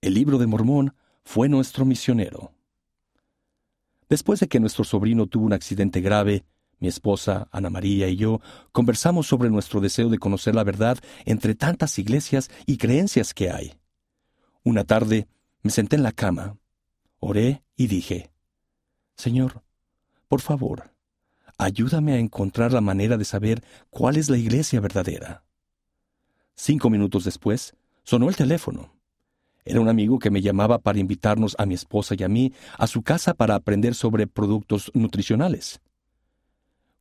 El libro de Mormón fue nuestro misionero. Después de que nuestro sobrino tuvo un accidente grave, mi esposa, Ana María y yo conversamos sobre nuestro deseo de conocer la verdad entre tantas iglesias y creencias que hay. Una tarde me senté en la cama, oré y dije, Señor, por favor, ayúdame a encontrar la manera de saber cuál es la iglesia verdadera. Cinco minutos después, sonó el teléfono. Era un amigo que me llamaba para invitarnos a mi esposa y a mí a su casa para aprender sobre productos nutricionales.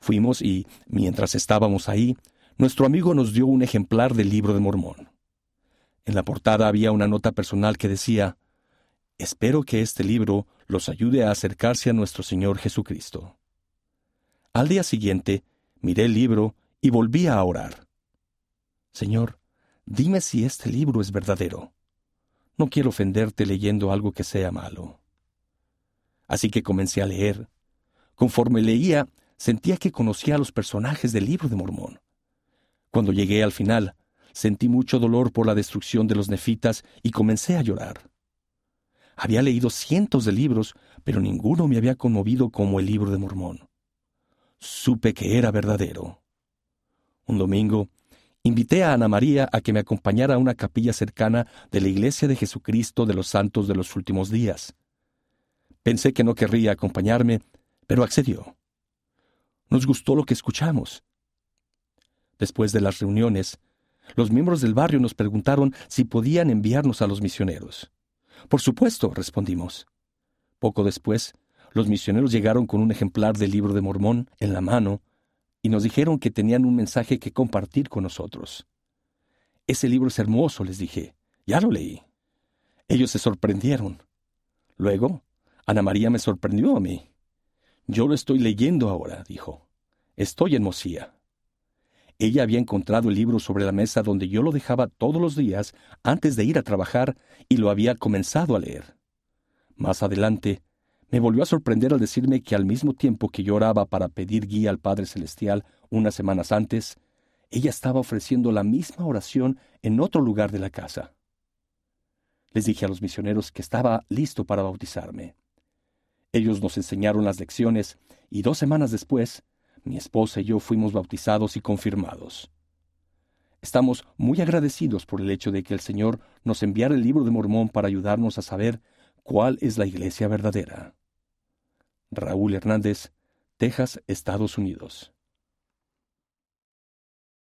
Fuimos y, mientras estábamos ahí, nuestro amigo nos dio un ejemplar del libro de Mormón. En la portada había una nota personal que decía, Espero que este libro los ayude a acercarse a nuestro Señor Jesucristo. Al día siguiente, miré el libro y volví a orar. Señor, dime si este libro es verdadero. No quiero ofenderte leyendo algo que sea malo. Así que comencé a leer. Conforme leía, sentía que conocía a los personajes del libro de Mormón. Cuando llegué al final, sentí mucho dolor por la destrucción de los nefitas y comencé a llorar. Había leído cientos de libros, pero ninguno me había conmovido como el libro de Mormón. Supe que era verdadero. Un domingo, invité a Ana María a que me acompañara a una capilla cercana de la Iglesia de Jesucristo de los Santos de los Últimos Días. Pensé que no querría acompañarme, pero accedió. Nos gustó lo que escuchamos. Después de las reuniones, los miembros del barrio nos preguntaron si podían enviarnos a los misioneros. Por supuesto, respondimos. Poco después, los misioneros llegaron con un ejemplar del libro de Mormón en la mano y nos dijeron que tenían un mensaje que compartir con nosotros. Ese libro es hermoso, les dije. Ya lo leí. Ellos se sorprendieron. Luego, Ana María me sorprendió a mí. Yo lo estoy leyendo ahora, dijo. Estoy en Mosía. Ella había encontrado el libro sobre la mesa donde yo lo dejaba todos los días antes de ir a trabajar y lo había comenzado a leer. Más adelante, me volvió a sorprender al decirme que al mismo tiempo que yo oraba para pedir guía al Padre Celestial unas semanas antes, ella estaba ofreciendo la misma oración en otro lugar de la casa. Les dije a los misioneros que estaba listo para bautizarme. Ellos nos enseñaron las lecciones y dos semanas después, mi esposa y yo fuimos bautizados y confirmados. Estamos muy agradecidos por el hecho de que el Señor nos enviara el libro de Mormón para ayudarnos a saber cuál es la iglesia verdadera. Raúl Hernández, Texas, Estados Unidos.